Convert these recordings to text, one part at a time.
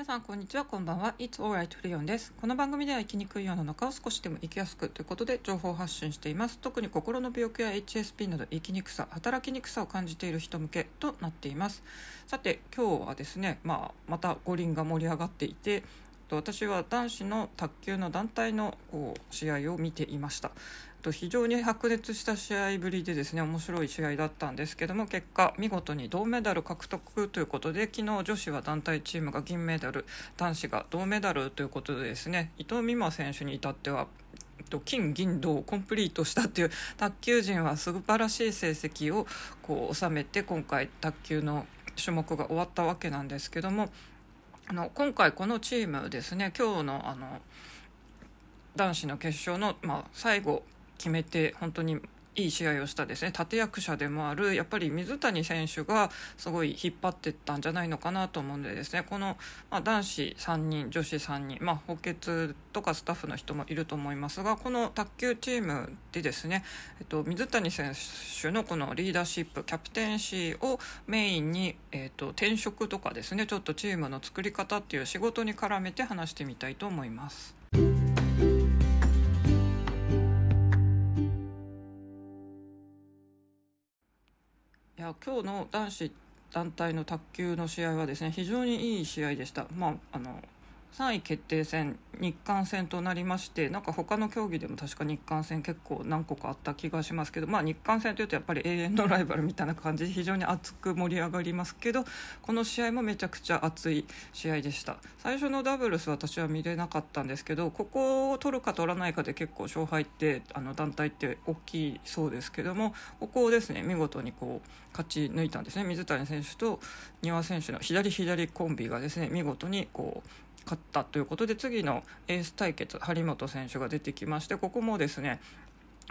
皆さんこんにちは。こんばんは。It's alright リオンです。この番組では生きにくい世の中を少しでも生きやすくということで情報発信しています。特に心の病気や HSP など生きにくさ働きにくさを感じている人向けとなっています。さて今日はですねまあまた五輪が盛り上がっていて私は男子の卓球の団体のこう試合を見ていました。と非常に白熱した試合ぶりでですね面白い試合だったんですけども結果見事に銅メダル獲得ということで昨日女子は団体チームが銀メダル男子が銅メダルということでですね伊藤美誠選手に至っては金銀銅をコンプリートしたっていう卓球陣は素晴らしい成績をこう収めて今回卓球の種目が終わったわけなんですけどもあの今回このチームですね今日のあの男子の決勝の、まあ、最後決めて本当にいい試合をしたですね立役者でもあるやっぱり水谷選手がすごい引っ張っていったんじゃないのかなと思うんでですねこの、まあ、男子3人女子3人、まあ、補欠とかスタッフの人もいると思いますがこの卓球チームでですね、えっと、水谷選手のこのリーダーシップキャプテンシーをメインに、えっと、転職とかですねちょっとチームの作り方っていう仕事に絡めて話してみたいと思います。いや今日の男子団体の卓球の試合はですね非常にいい試合でした。まああの3位決定戦日韓戦となりましてなんか他の競技でも確か日韓戦結構何個かあった気がしますけど、まあ、日韓戦というとやっぱり永遠のライバルみたいな感じで非常に熱く盛り上がりますけどこの試合もめちゃくちゃ熱い試合でした。最初のダブルス私は見れなかったんですけどここを取るか取らないかで結構勝敗ってあの団体って大きいそうですけどもここをですね見事にこう勝ち抜いたんですね。水谷選手と丹羽選手の左左コンビがですね見事にこう勝ったということで次のエース対決張本選手が出てきましてここもですね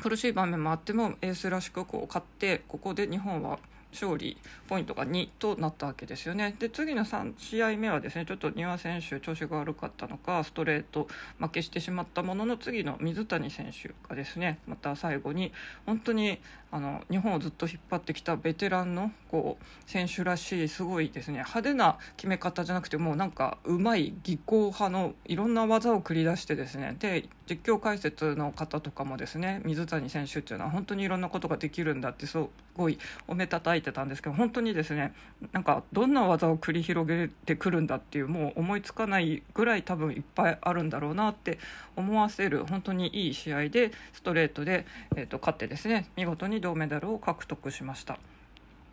苦しい場面もあってもエースらしくこう勝ってここで日本は勝利ポイントが2となったわけですよね。で次の3試合目はですねちょっと丹羽選手調子が悪かったのかストレート負けしてしまったものの次の水谷選手がですねまた最後に本当にあの日本をずっと引っ張ってきたベテランのこう選手らしいすごいですね派手な決め方じゃなくてもうなんかうまい技巧派のいろんな技を繰り出してですねで実況解説の方とかもですね水谷選手っていうのは本当にいろんなことができるんだってすごいおめたたいてたんですけど本当にですねなんかどんな技を繰り広げてくるんだっていうもう思いつかないぐらい多分いっぱいあるんだろうなって思わせる本当にいい試合でストレートで、えー、と勝ってですね見事に銅メダルを獲得しました。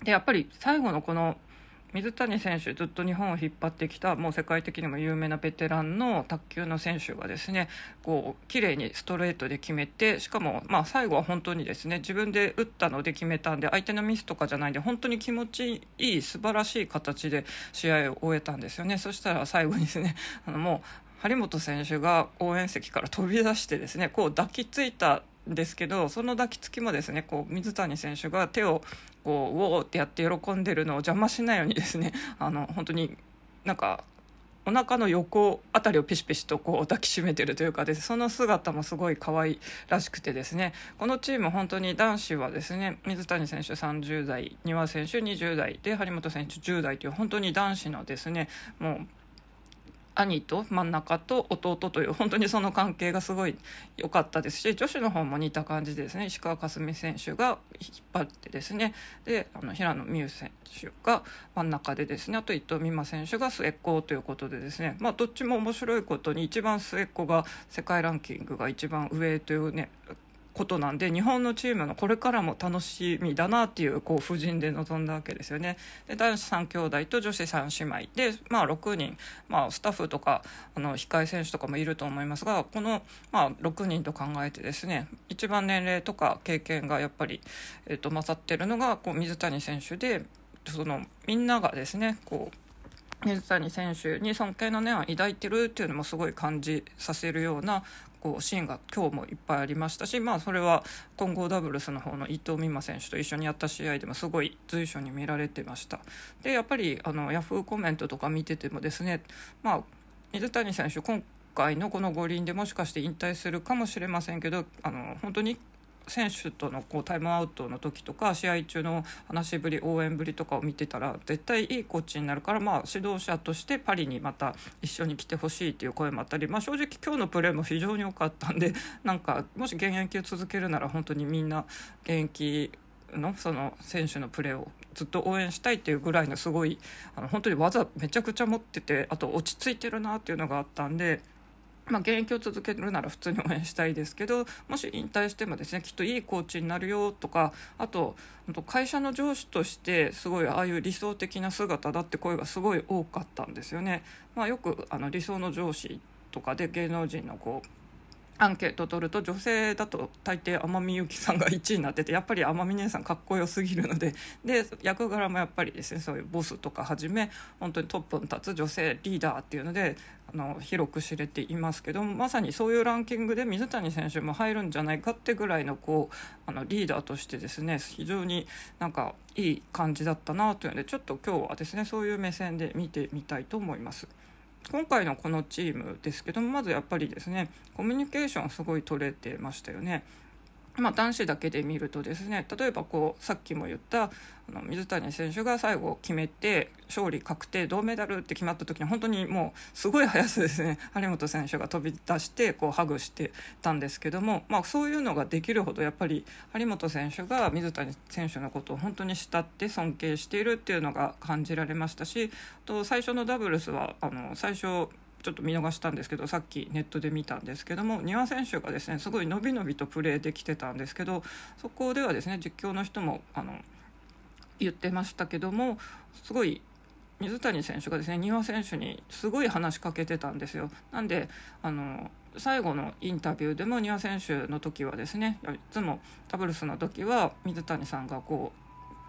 でやっぱり最後のこの水谷選手ずっと日本を引っ張ってきたもう世界的にも有名なベテランの卓球の選手がですねこう綺麗にストレートで決めてしかもまあ最後は本当にですね自分で打ったので決めたんで相手のミスとかじゃないんで本当に気持ちいい素晴らしい形で試合を終えたんですよね。そしたら最後にですねあのもう張本選手が応援席から飛び出してですねこう抱きついたですけどその抱きつきもですねこう水谷選手が手をこうウォーってやって喜んでるのを邪魔しないようにですね あの本当になんかお腹の横あたりをピシピシとこう抱きしめてるというかでその姿もすごい可愛らしくてですねこのチーム本当に男子はですね水谷選手30代丹羽選手20代で張本選手10代という本当に男子のですねもう兄と真ん中と弟という本当にその関係がすごい良かったですし女子の方も似た感じですね。石川佳純選手が引っ張ってですね。であの平野美宇選手が真ん中でですね。あと伊藤美誠選手が末っ子ということでですね。まあどっちも面白いことに一番末っ子が世界ランキングが一番上というねことなんで日本のチームのこれからも楽しみだなっていうこう布陣で臨んだわけですよね。で男子3兄弟と女子3姉妹で、まあ、6人、まあ、スタッフとかあの控え選手とかもいると思いますがこの、まあ、6人と考えてですね一番年齢とか経験がやっぱり、えー、と勝ってるのがこう水谷選手でそのみんながですねこう水谷選手に尊敬の念を抱いてるっていうのもすごい感じさせるようなこうシーンが今日もいっぱいありましたし、まあ、それは混合ダブルスの方の伊藤美誠選手と一緒にやった試合でもすごい随所に見られてました。でやっぱりあのヤフーコメントとか見ててもですね、まあ、水谷選手今回のこの五輪でもしかして引退するかもしれませんけどあの本当に選手とのこうタイムアウトの時とか試合中の話しぶり応援ぶりとかを見てたら絶対いいコーチになるから、まあ、指導者としてパリにまた一緒に来てほしいっていう声もあったり、まあ、正直今日のプレーも非常に良かったんで なんかもし現役を続けるなら本当にみんな現役のその選手のプレーをずっと応援したいっていうぐらいのすごいあの本当に技めちゃくちゃ持っててあと落ち着いてるなっていうのがあったんで。まあ、現役を続けるなら普通に応援したいですけどもし引退してもですねきっといいコーチになるよとかあと会社の上司としてすごいああいう理想的な姿だって声がすごい多かったんですよね。まあ、よくあの理想の上司とかで芸能人のこうアンケート取ると女性だと大抵天海祐希さんが1位になっててやっぱり天海姉さんかっこよすぎるのでで役柄もやっぱりですねそういうボスとかはじめ本当にトップに立つ女性リーダーっていうのであの広く知れていますけどまさにそういうランキングで水谷選手も入るんじゃないかってぐらいのこうあのリーダーとしてですね非常になんかいい感じだったなというのでちょっと今日はですねそういう目線で見てみたいと思います。今回のこのチームですけどもまずやっぱりですねコミュニケーションすごい取れてましたよね。まあ、男子だけで見るとですね例えばこうさっきも言ったあの水谷選手が最後決めて勝利確定銅メダルって決まった時に本当にもうすごい速さですね。張本選手が飛び出してこうハグしてたんですけども、まあ、そういうのができるほどやっぱり張本選手が水谷選手のことを本当に慕って尊敬しているっていうのが感じられましたしと最初のダブルスはあの最初ちょっと見逃したんですけどさっきネットで見たんですけども丹羽選手がですねすごい伸び伸びとプレーできてたんですけどそこではですね実況の人もあの言ってましたけどもすごい水谷選手がですね丹羽選手にすごい話しかけてたんですよ。なんであの最後のインタビューでも丹羽選手の時はですねいつもダブルスの時は水谷さんがこう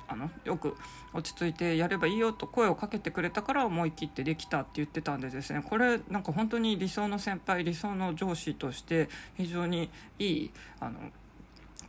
あのよく落ち着いてやればいいよと声をかけてくれたから思い切ってできたって言ってたんでですね。これなんか本当に理想の先輩理想の上司として非常にいいあの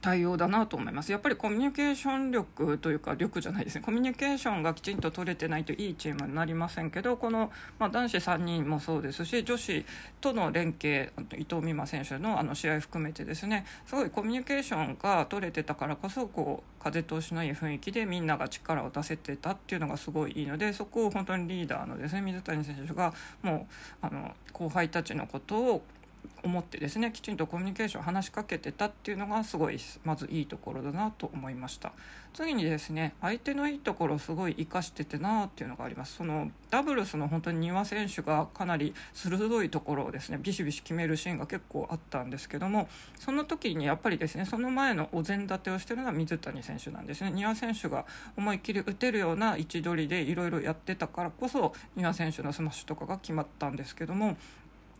対応だなと思います。やっぱりコミュニケーション力というか力じゃないですね。コミュニケーションがきちんと取れてないといいチームになりませんけどこの、まあ、男子3人もそうですし女子との連携伊藤美誠選手のあの試合含めてですね。すごいコミュニケーションが取れてたからこそこう風通しのいい雰囲気でみんなが力を出せてたっていうのがすごいいいのでそこを本当にリーダーのですね水谷選手がもうあの後輩たちのことを思ってですねきちんとコミュニケーション話しかけてたっていうのがすごいまずいいところだなと思いました。次にですね相手のいいところをすごい生かしててなっていうのがあります。そのダブルスの本当に丹羽選手がかなり鋭いところをですねビシビシ決めるシーンが結構あったんですけどもその時にやっぱりですねその前のお膳立てをしてるのは水谷選手なんですね。丹羽選手が思いっきり打てるような位置取りでいろいろやってたからこそ丹羽選手のスマッシュとかが決まったんですけども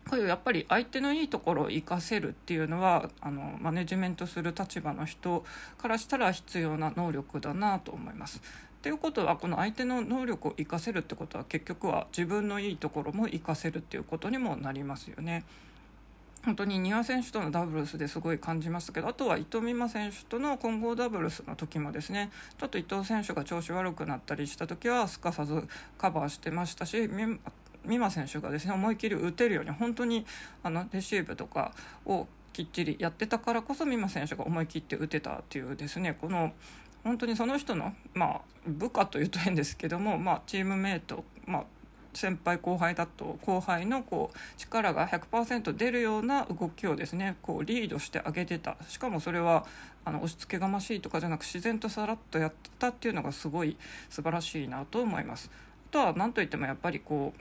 こういうやっぱり相手のいいところを生かせるっていうのはあのマネジメントする立場の人からしたら必要な能力だなと思います。ということはこの相手の能力を生かせるってことは結局は自分のいいところも生かせるっていうことにもなりますよね。本当に丹羽選手とのダブルスですごい感じましたけどあとは伊藤美誠選手との混合ダブルスの時もですねちょっと伊藤選手が調子悪くなったりした時はすかさずカバーしてましたし美誠選手がですね。思い切り打てるように本当にあのレシーブとかをきっちりやってたからこそ美誠選手が思い切って打てたっていうですね。この本当にその人の、まあ、部下というと変ですけども、まあ、チームメート、まあ、先輩後輩だと後輩のこう力が100%出るような動きをですねこうリードしてあげてた。しかもそれはあの押し付けがましいとかじゃなく自然とさらっとやってたっていうのがすごい素晴らしいなと思います。あとは何といってもやっぱりこう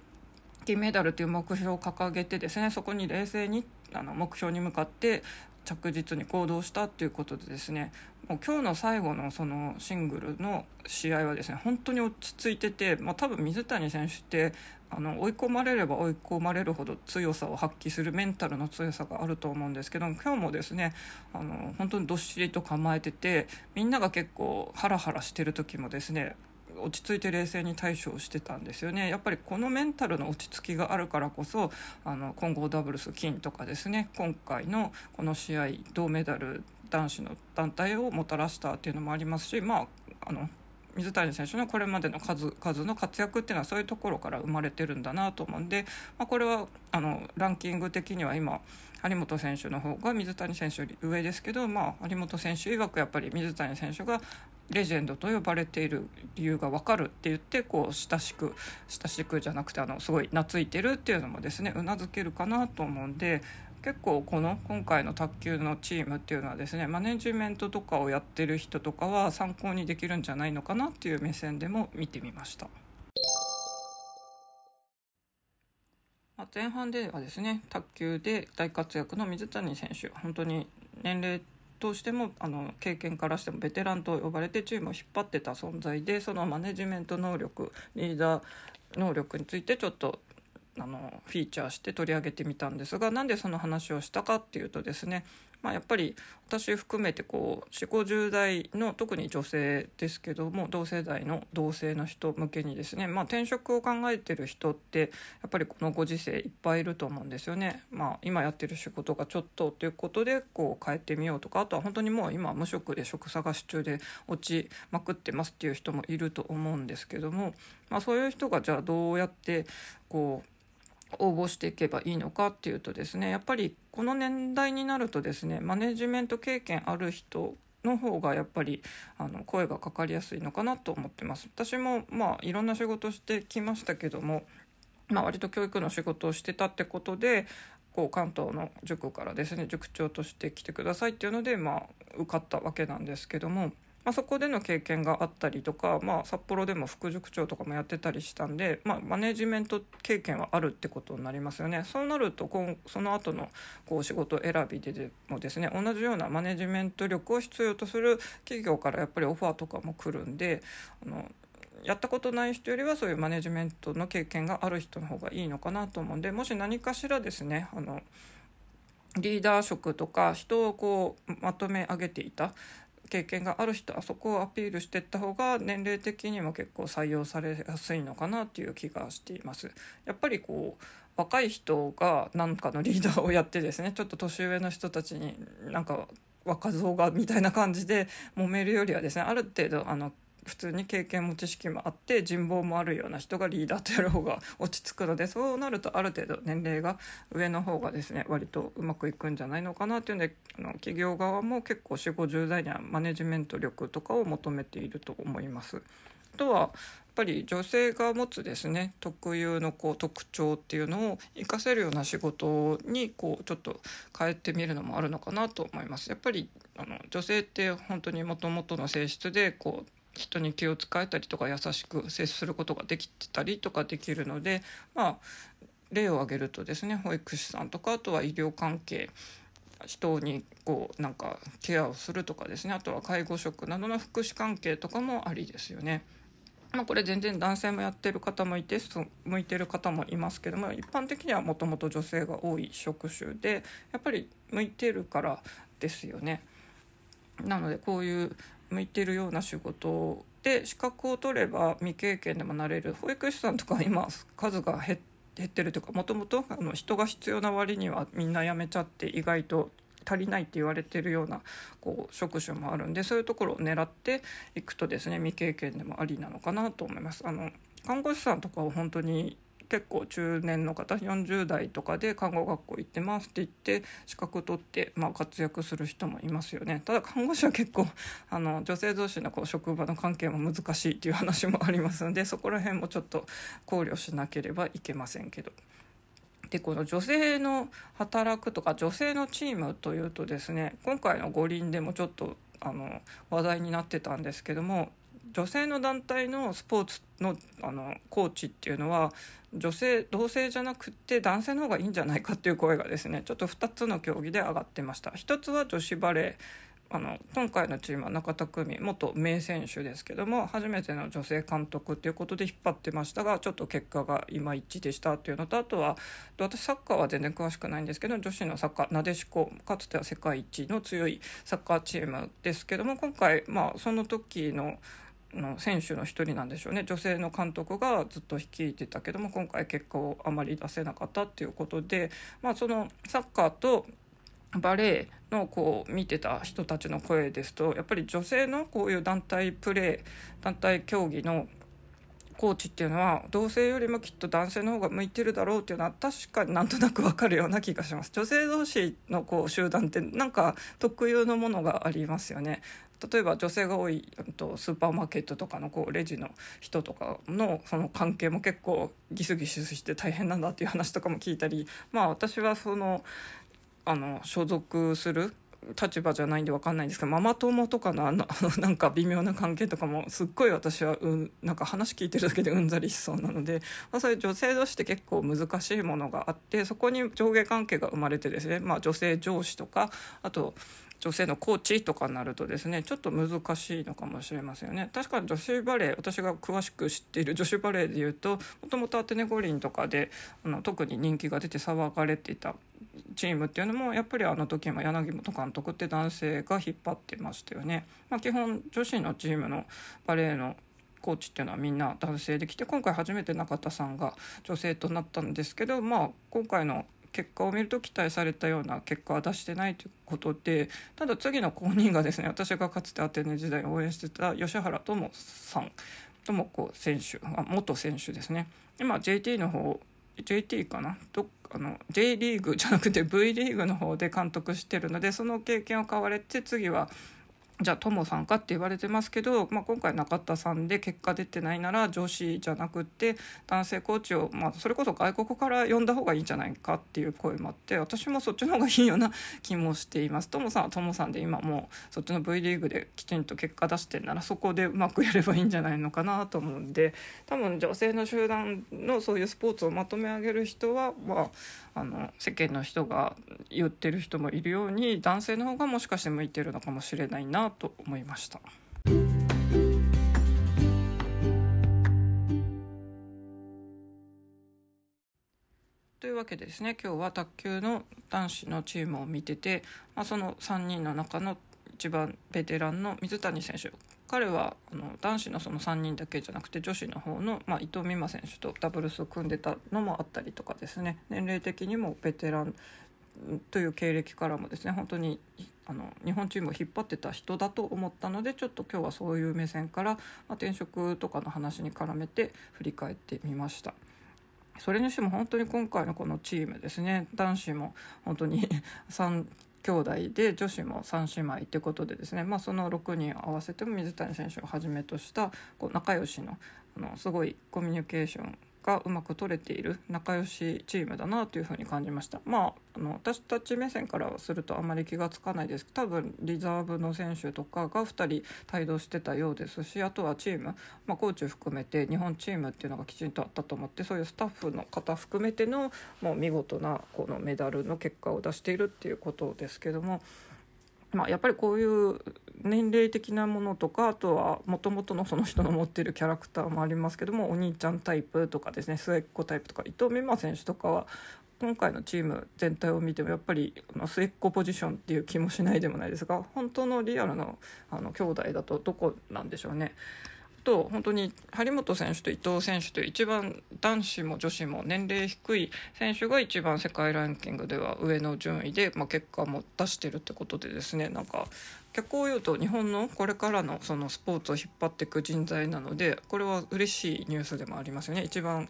金メダルという目標を掲げてですねそこに冷静にあの目標に向かって着実に行動したっていうことでですねもう今日の最後のそのシングルの試合はですね本当に落ち着いてて、まあ、多分水谷選手ってあの追い込まれれば追い込まれるほど強さを発揮するメンタルの強さがあると思うんですけど今日もですねあの本当にどっしりと構えててみんなが結構ハラハラしてる時もですね落ち着いて冷静に対処してたんですよね。やっぱりこのメンタルの落ち着きがあるからこそあの混合ダブルス金とかですね。今回のこの試合銅メダル男子の団体をもたらしたっていうのもありますしまああの水谷選手のこれまでの数々の活躍っていうのはそういうところから生まれてるんだなと思うんで、まあ、これはあのランキング的には今張本選手の方が水谷選手より上ですけど、まあ、張本選手曰くやっぱり水谷選手がレジェンドと呼ばれている理由が分かるって言ってこう親しく親しくじゃなくてあのすごい懐いてるっていうのもですねうなずけるかなと思うんで結構この今回の卓球のチームっていうのはですねマネジメントとかをやってる人とかは参考にできるんじゃないのかなっていう目線でも見てみました。前半ではですね卓球で大活躍の水谷選手本当に年齢としてもあの経験からしてもベテランと呼ばれてチームを引っ張ってた存在でそのマネジメント能力リーダー能力についてちょっとあのフィーチャーして取り上げてみたんですがなんでその話をしたかっていうとですねまあ、やっぱり私含めてこう4 5 0代の特に女性ですけども同世代の同性の人向けにですね、まあ、転職を考えてる人ってやっぱりこのご時世いっぱいいると思うんですよね。まあ、今やってる仕事がちょっとということでこう変えてみようとかあとは本当にもう今無職で職探し中で落ちまくってますっていう人もいると思うんですけども、まあ、そういう人がじゃあどうやってこう応募していけばいいのかっていうとですねやっぱりこの年代になるとですねマネジメント経験ある人の方がやっぱりあの声がかかりやすいのかなと思ってます。私もまあいろんな仕事してきましたけども、まあ、割と教育の仕事をしてたってことでこう関東の塾からですね塾長として来てくださいっていうのでまあ受かったわけなんですけどもまあ、そこでの経験があったりとか、まあ、札幌でも副塾長とかもやってたりしたんで、まあ、マネジメント経験はあるってことになりますよね。そうなるとこうその後のこう仕事選びでもですね同じようなマネジメント力を必要とする企業からやっぱりオファーとかも来るんであのやったことない人よりはそういうマネジメントの経験がある人の方がいいのかなと思うんでもし何かしらですねあのリーダー職とか人をこうまとめ上げていた経験がある人はそこをアピールしていった方が年齢的にも結構採用されやすいのかなっていう気がしています。やっぱりこう若い人が何かのリーダーをやってですねちょっと年上の人たちになんか若造がみたいな感じで揉めるよりはですねある程度あの普通に経験も知識もあって人望もあるような人がリーダーとやる方が落ち着くのでそうなるとある程度年齢が上の方がですね割とうまくいくんじゃないのかなっていうんであの企業側も結構4 5 0代にはマネジメント力とかを求めていると思います。あとはやっぱり女性が持つですね特有のこう特徴っていうのを活かせるような仕事にこうちょっと変えてみるのもあるのかなと思います。やっぱりあの女性って本当にもともとの性質でこう人に気を使えたりとか優しく接することができてたりとかできるのでまあ例を挙げるとですね保育士さんとかあとは医療関係人にこうなんかケアをするとかですねあとは介護職などの福祉関係とかもありですよね。まあ、これ全然男性もやってる方もいて向いてる方もいますけども一般的にはもともと女性が多い職種でやっぱり向いてるからですよね。なのでこういう向いてるような仕事で資格を取れば未経験でもなれる保育士さんとか今数が減ってるというかもともと人が必要な割にはみんな辞めちゃって意外と足りないって言われてるようなこう職種もあるんでそういうところを狙っていくとですね未経験でもありなのかなと思います。あの看護師さんとかは本当に結構中年の方40代とかで看護学校行ってますって言って資格取って、まあ、活躍する人もいますよねただ看護師は結構 あの女性同士のこう職場の関係も難しいっていう話もありますのでそこら辺もちょっと考慮しなければいけませんけど。でこの女性の働くとか女性のチームというとですね今回の五輪でもちょっとあの話題になってたんですけども女性の団体のスポーツのあのコーチっていうのは女性同性じゃなくて男性の方がいいんじゃないかっていう声がですねちょっと2つの競技で上がってました。一つは女子バレー。あの今回のチームは中田久美元名選手ですけども初めての女性監督ということで引っ張ってましたがちょっと結果がいまいちでしたというのとあとは私サッカーは全然詳しくないんですけど女子のサッカーなでしこかつては世界一の強いサッカーチームですけども今回まあその時のの選手の一人なんでしょうね。女性の監督がずっと率いてたけども今回結果をあまり出せなかったっていうことで、まあ、そのサッカーとバレエのこう見てた人たちの声ですとやっぱり女性のこういう団体プレー団体競技のコーチっていうのは同性よりもきっと男性の方が向いてるだろうっていうのは確かになんとなくわかるような気がします。女性同士のこう集団ってなんか特有のものがありますよね。例えば女性が多いとスーパーマーケットとかのこうレジの人とかのその関係も結構ギスギスして大変なんだっていう話とかも聞いたり まあ私はそのあの所属する立場じゃないんで分かんないんですけどママ友とかのあのなんか微妙な関係とかもすっごい私は、うん、なんか話聞いてるだけでうんざりしそうなので、まあ、そういう女性同士って結構難しいものがあってそこに上下関係が生まれてですね、まあ、女性上司とかあと女性のコーチとかになるとですねちょっと難しいのかもしれませんよね確かに女子バレー私が詳しく知っている 女子バレーでいうともともとアテネ五輪とかであの特に人気が出て騒がれていたチームっていうのもやっぱりあの時も柳本監督って男性が引っ張ってましたよね。まあ、基本女子のチームのバレーのコーチっていうのはみんな男性で来て今回初めて中田さんが女性となったんですけど、まあ、今回の結果を見ると期待されたような結果は出してないということでただ次の後任がですね 私がかつてアテネ時代応援してた吉原智さん智子選手あ元選手ですね。今 JT の方 JT かな？どあの J リーグじゃなくて V リーグの方で監督してるのでその経験を買われて次はじゃあトモさんかって言われてますけど、まあ、今回中田さんで結果出てないなら女子じゃなくって男性コーチを、まあ、それこそ外国から呼んだ方がいいんじゃないかっていう声もあって私もそっちの方がいいような気もしています。トモさんはトモさんで今もうそっちの V リーグできちんと結果出してるならそこでうまくやればいいんじゃないのかなと思うんで多分女性の集団のそういうスポーツをまとめ上げる人は、まあ、あの世間の人が言ってる人もいるように男性の方がもしかして向いてるのかもしれないなと思いました。というわけでですね。今日は卓球の男子のチームを見てて、まあ、その3人の中の一番ベテランの水谷選手。彼はあの男子のその3人だけじゃなくて女子の方の、まあ、伊藤美誠選手とダブルスを組んでたのもあったりとかですね。年齢的にもベテランという経歴からもですね本当にあの日本チームを引っ張ってた人だと思ったのでちょっと今日はそういう目線から、まあ、転職とかの話に絡めて振り返ってみました。それにしても本当に今回のこのチームですね男子も本当に 3兄弟で女子も3姉妹ということでですね、まあ、その6人合わせても水谷選手をはじめとしたこう仲良しのあのすごいコミュニケーションがうまく取れている仲良しチームだなというふうに感じましたまああの私たち目線からするとあまり気が付かないですけど多分リザーブの選手とかが2人帯同してたようですしあとはチーム、まあ、コーチ含めて日本チームっていうのがきちんとあったと思ってそういうスタッフの方含めてのもう見事なこのメダルの結果を出しているっていうことですけども。まあ、やっぱりこういう年齢的なものとかあとはもともとのその人の持ってるキャラクターもありますけどもお兄ちゃんタイプとかですね末っ子タイプとか伊藤美誠選手とかは今回のチーム全体を見てもやっぱり末っ子ポジションっていう気もしないでもないですが本当のリアルのあの兄弟だとどこなんでしょうね。と本当に張本選手と伊藤選手という一番男子も女子も年齢低い選手が一番世界ランキングでは上の順位で、まあ、結果も出してるってことでですねなんか逆を言うと日本のこれからのそのスポーツを引っ張っていく人材なのでこれは嬉しいニュースでもありますよね。一番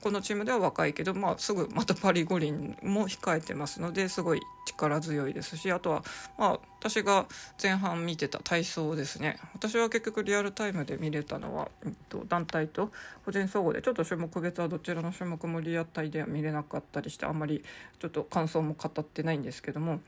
このチームでは若いけど、まあ、すぐまたパリ五輪も控えてますのですごい力強いですしあとは、まあ、私が前半見てた体操ですね私は結局リアルタイムで見れたのは、えっと、団体と個人総合でちょっと種目別はどちらの種目もリアタイでは見れなかったりしてあんまりちょっと感想も語ってないんですけども。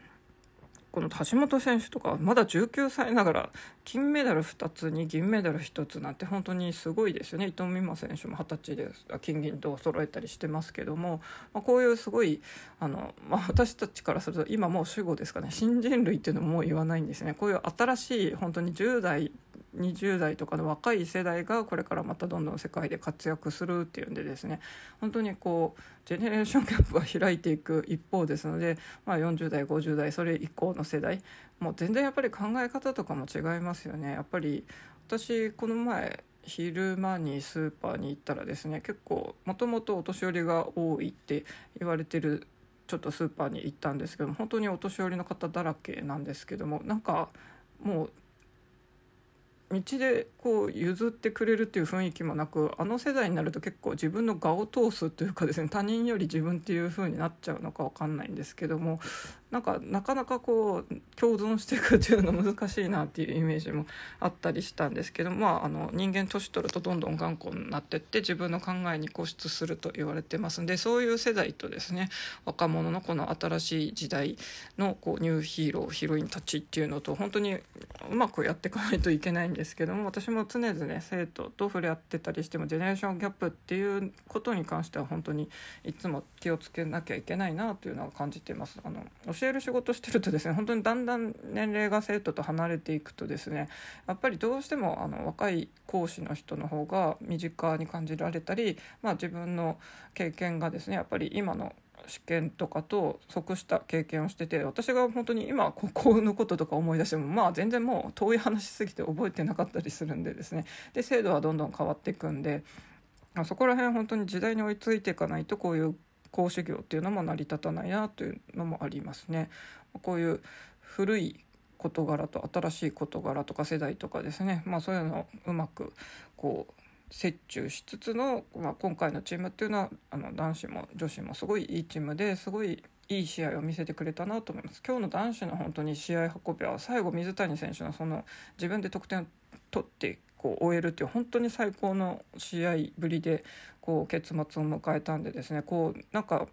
この橋本選手とかまだ19歳ながら金メダル2つに銀メダル1つなんて本当にすごいですよね。伊藤美誠選手も二十歳で金銀銅揃えたりしてますけども、まあ、こういうすごいあの、まあ、私たちからすると今もう主語ですかね。新人類っていうのももう言わないんですね。こういう新しい本当に10代20代とかの若い世代がこれからまたどんどん世界で活躍するっていうんでですね本当にこうジェネレーションギャップが開いていく一方ですので、まあ、40代50代それ以降の世代もう全然やっぱり考え方とかも違いますよね。やっぱり私この前昼間にスーパーに行ったらですね結構もともとお年寄りが多いって言われてるちょっとスーパーに行ったんですけども本当にお年寄りの方だらけなんですけどもなんかもう道でこう譲ってくれるっていう雰囲気もなくあの世代になると結構自分の我を通すというかですね他人より自分っていう風になっちゃうのか分かんないんですけどもなんかなかなかこう共存していくっていうの難しいなっていうイメージもあったりしたんですけど、まあ、あの人間年取るとどんどん頑固になってって自分の考えに固執すると言われてますんでそういう世代とですね若者のこの新しい時代のこうニューヒーローヒロインたちっていうのと本当にうまくやっていかないといけないんですけども私も常々ね生徒と触れ合ってたりしてもジェネレーションギャップっていうことに関しては本当にいつも気をつけなきゃいけないなというのは感じています。あの教える仕事してるとですね本当にだんだん年齢が生徒と離れていくとですねやっぱりどうしてもあの若い講師の人の方が身近に感じられたり、まあ、自分の経験がですねやっぱり今の試験とかと即した経験をしてて私が本当に今ここのこととか思い出してもまあ全然もう遠い話すぎて覚えてなかったりするんでですね。で制度はどんどん変わっていくんでそこら辺本当に時代に追いついていかないとこういう講師業っていうのも成り立たないなというのもありますね。こういう古い事柄と新しい事柄とか世代とかですね、まあ、そういうのをうまくこう折衷しつつの、まあ、今回のチームっていうのはあの男子も女子もすごいいいチームですごいいい試合を見せてくれたなと思います。今日の男子の本当に試合運びは最後水谷選手のその自分で得点を取ってこう終えるっていう本当に最高の試合ぶりでこう結末を迎えたんでですねこうなんか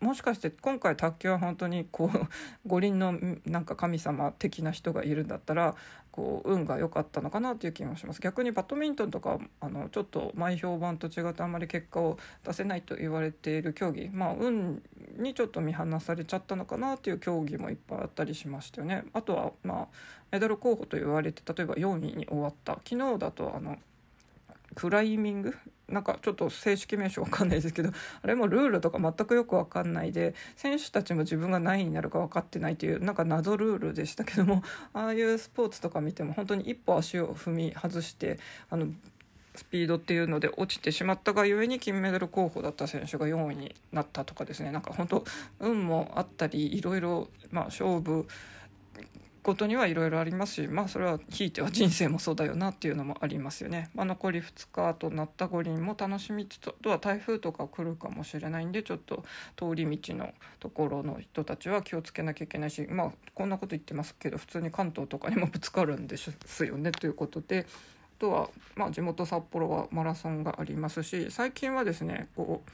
もしかして今回卓球は本当にこう五輪のなんか神様的な人がいるんだったらこう運が良かったのかなという気もします。逆にバドミントンとかあのちょっと前評判と違ってあんまり結果を出せないと言われている競技。まあ運にちょっと見放されちゃったのかなという競技もいっぱいあったりしましたよね。あとはまあメダル候補と言われて例えば4位に終わった。昨日だとあのクライミング？なんかちょっと正式名称わかんないですけど あれもルールとか全くよく分かんないで選手たちも自分が何位になるか分かってないというなんか謎ルールでしたけども ああいうスポーツとか見ても本当に一歩足を踏み外してあのスピードっていうので落ちてしまったがゆえに金メダル候補だった選手が4位になったとかですね。なんか本当運もあったりいろいろま勝負ことにはいろいろありますしまあそれはひいては人生もそうだよなっていうのもありますよね、まあ、残り2日となった五輪も楽しみつつあとは台風とか来るかもしれないんでちょっと通り道のところの人たちは気をつけなきゃいけないしまあこんなこと言ってますけど普通に関東とかにもぶつかるんですよねということで。あとは、まあ、地元札幌はマラソンがありますし最近はですねこう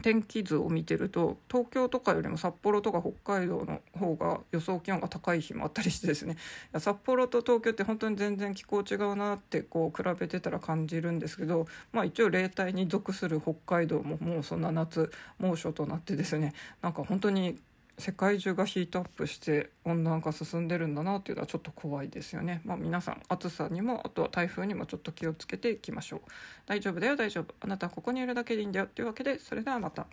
天気図を見てると東京とかよりも札幌とか北海道の方が予想気温が高い日もあったりしてですね。札幌と東京って本当に全然気候違うなってこう比べてたら感じるんですけど、まあ、一応例帯に属する北海道ももうそんな夏猛暑となってですねなんか本当に世界中がヒートアップして温暖化進んでるんだなっていうのはちょっと怖いですよね。まあ、皆さん暑さにもあとは台風にもちょっと気をつけていきましょう。大丈夫だよ大丈夫。あなたはここにいるだけでいいんだよというわけでそれではまた。